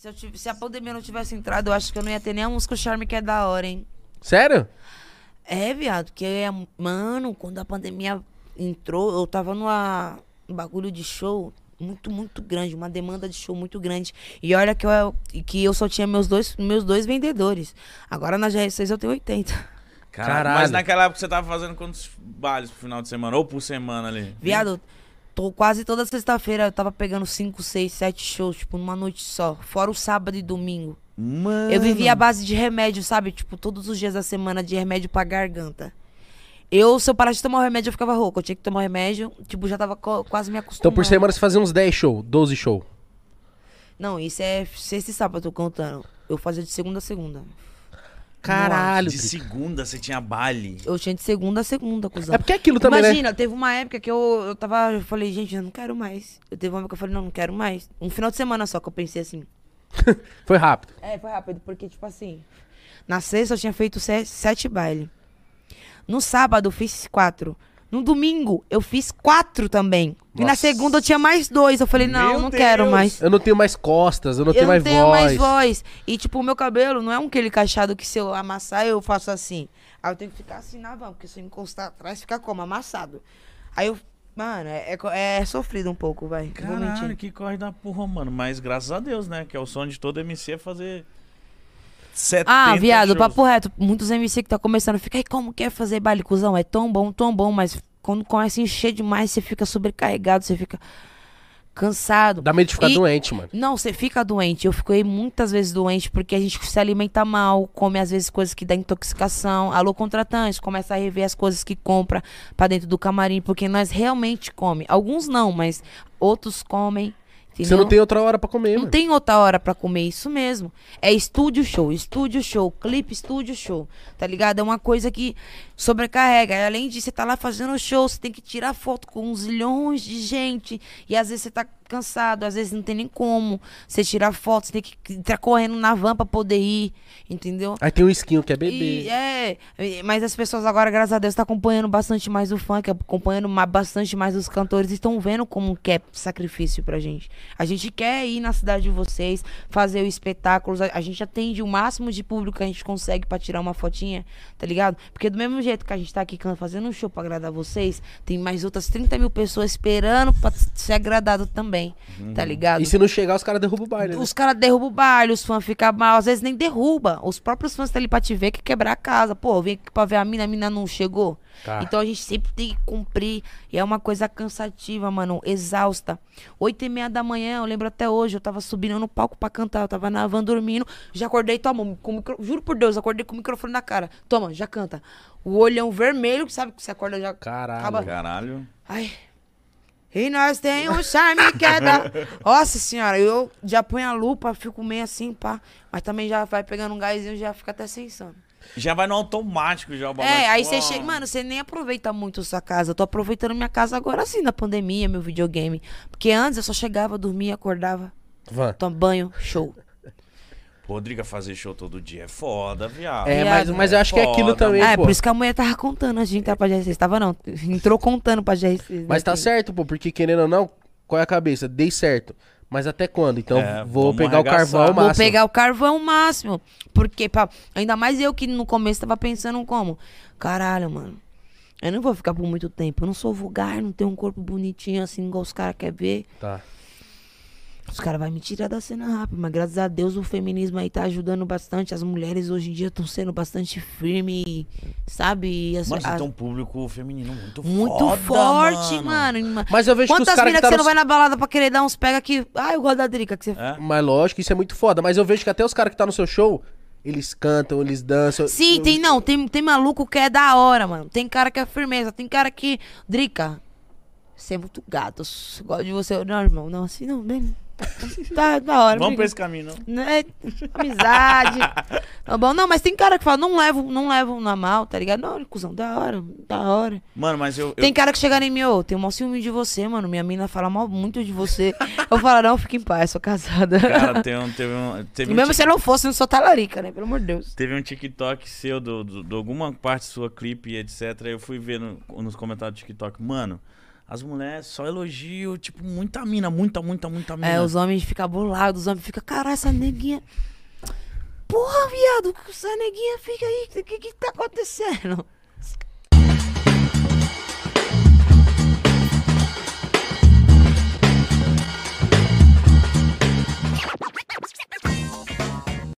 Se, eu tive- se a pandemia não tivesse entrado, eu acho que eu não ia ter nem a música Charme que é da hora, hein? Sério? É, viado, porque, mano, quando a pandemia entrou, eu tava numa um bagulho de show muito, muito grande, uma demanda de show muito grande. E olha que eu, que eu só tinha meus dois, meus dois vendedores. Agora na GR6 eu tenho 80. Caralho. Caralho. Mas naquela época você tava fazendo quantos bailes pro final de semana? Ou por semana ali? Viado, tô quase toda sexta-feira eu tava pegando 5, 6, 7 shows, tipo, numa noite só. Fora o sábado e domingo. Mano. Eu vivia à base de remédio, sabe? Tipo, todos os dias da semana de remédio pra garganta. Eu, se eu parasse de tomar o remédio, eu ficava rouco. Eu tinha que tomar o remédio, tipo, já tava quase me acostumando. Então por semana você fazia uns 10 show, 12 show. Não, isso é sexta e sábado, eu tô contando. Eu fazia de segunda a segunda. Caralho. De segunda você tinha baile. Eu tinha de segunda a segunda, cuzão. É porque é aquilo também, Imagina, teve uma época que eu, eu tava. Eu falei, gente, eu não quero mais. Eu teve uma época que eu falei, não, não quero mais. Um final de semana só que eu pensei assim. né? Foi rápido. É, foi rápido, porque, tipo assim. Na sexta eu tinha feito se- sete bailes. No sábado eu fiz quatro. No domingo eu fiz quatro também. E na Nossa. segunda eu tinha mais dois. Eu falei, não, Meu não quero Deus. mais. Eu não tenho mais costas, eu não eu tenho não mais tenho voz. mais voz. E, tipo, o meu cabelo não é um aquele cacheado que se eu amassar, eu faço assim. Aí eu tenho que ficar assim na van, porque se eu encostar atrás, fica como? Amassado. Aí eu. Mano, é, é, é sofrido um pouco, vai. Não vou Caralho, mentir. que corre da porra, mano. Mas graças a Deus, né? Que é o sonho de todo MC é fazer 70 Ah, viado, shows. papo reto. Muitos MC que tá começando, fica aí, como quer fazer baile, cuzão? É tão bom, tão bom, mas quando começa a encher demais, você fica sobrecarregado, você fica cansado. Dá medo de ficar E- doente, mano. Não, você fica doente. Eu fiquei muitas vezes doente porque a gente se alimenta mal, come às vezes coisas que dá intoxicação. Alô, contratantes, começa a rever as coisas que compra pra dentro do camarim, porque nós realmente come. Alguns não, mas outros comem. Você entendeu? não tem outra hora pra comer, Não mano. tem outra hora pra comer, isso mesmo. É estúdio show, estúdio show, clipe, estúdio show. Tá ligado? É uma coisa que sobrecarrega. E além de você tá lá fazendo show, você tem que tirar foto com uns zilhões de gente. E às vezes você tá cansado, às vezes não tem nem como você tirar foto, você tem que entrar correndo na van pra poder ir, entendeu? Aí tem um skin que é E, bebê. é, e- mas as pessoas agora, graças a Deus, estão acompanhando bastante mais o funk, acompanhando bastante mais os cantores e estão vendo como que é sacrifício pra gente. A gente quer ir na cidade de vocês, fazer o espetáculo, a, a gente atende o máximo de público que a gente consegue pra tirar uma fotinha, tá ligado? Porque do mesmo jeito que a gente tá aqui fazendo um show pra agradar vocês, tem mais outras 30 mil pessoas esperando pra ser agradado também, tá ligado? E se não chegar, os caras derrubam o baile. né? Os caras derrubam o baile, os fãs ficam mal, às vezes nem derruba. Os próprios fãs estão ali pra te ver que quebrar a casa. Pô, eu vim aqui pra ver a mina, a mina não chegou. Tá. Então a gente sempre tem que cumprir. E é uma coisa cansativa, mano, exausta. Oito e meia da manhã, eu lembro até hoje, eu tava subindo no palco pra cantar. Eu tava na van dormindo, já acordei, toma, com o micro... juro por Deus, acordei com o microfone na cara. Toma, já canta. O olhão vermelho, que sabe que você acorda já. Caralho. Acaba- Caralho. Ai. E nós tem um charme que é da... Nossa senhora, eu já ponho a lupa, fico meio assim, pá. Mas também já vai pegando um gásinho, já fica até sem sono. Já vai no automático já o bagulho. É, aí Pô. você chega... Mano, você nem aproveita muito sua casa. Eu tô aproveitando minha casa agora sim, na pandemia, meu videogame. Porque antes eu só chegava, dormia, acordava, Van. tomava banho, show. Rodrigo fazer show todo dia é foda, viado. É, mas, mas eu acho que é aquilo também, Ah, é pô. por isso que a mulher tava contando antes de entrar pra GR6. Tava não, entrou contando pra GR6. Mas tá né? certo, pô, porque querendo ou não, qual é a cabeça? Dei certo. Mas até quando? Então É, vou vamos pegar o arregaçar. carvão ao Vou máximo. pegar o carvão máximo. Porque, pá, ainda mais eu que no começo tava pensando como? Caralho, mano. Eu não vou ficar por muito tempo. Eu não sou vulgar, não tenho um corpo bonitinho assim, igual os caras querem ver. Tá. Os caras vão me tirar da cena rápido. Mas graças a Deus o feminismo aí tá ajudando bastante. As mulheres hoje em dia estão sendo bastante firmes, sabe? As, Mano, você as- tem um público feminino muito, Muito foda, forte, mano. Mas eu vejo que os Quantas caras minas que que tá você não no... vai na balada pra querer dar uns pega que. Ah, eu gosto da Drica. Que você... É? Mas lógico, isso é muito foda. Mas eu vejo que até os caras que tá no seu show, eles cantam, eles dançam. Sim, Eu- tem não, tem, tem maluco que é da hora, mano. Tem cara que é firmeza, tem cara que. Drica, você é muito gato. eu Gosto de você. Não, irmão, não, assim não, bem. Tá da hora. Vamos pra esse caminho, não? Né? Amizade. Tá bom, não, mas tem cara que fala, não levo, não levo na mal, tá ligado? Não, cuzão, da hora, da hora. Mano, mas eu. eu- Tem cara que chega em mim, ô, tem um ciúme de você, mano. Minha mina fala mal muito de você. Eu falo, não, fica em paz, sou casada. Cara, tem um, teve um. e Teve um mesmo se eu não fosse, eu não sou talarica, né? Pelo amor de Deus. Teve um TikTok seu, do, do- de alguma parte sua clipe e etc. Eu fui ver no- nos comentários do TikTok, mano, As mulheres só elogiam, tipo, muita mina, muita, muita, muita mina. É, os homens ficam bolados, os homens ficam, caralho, essa neguinha. Porra, viado, essa neguinha fica aí, o que que tá acontecendo?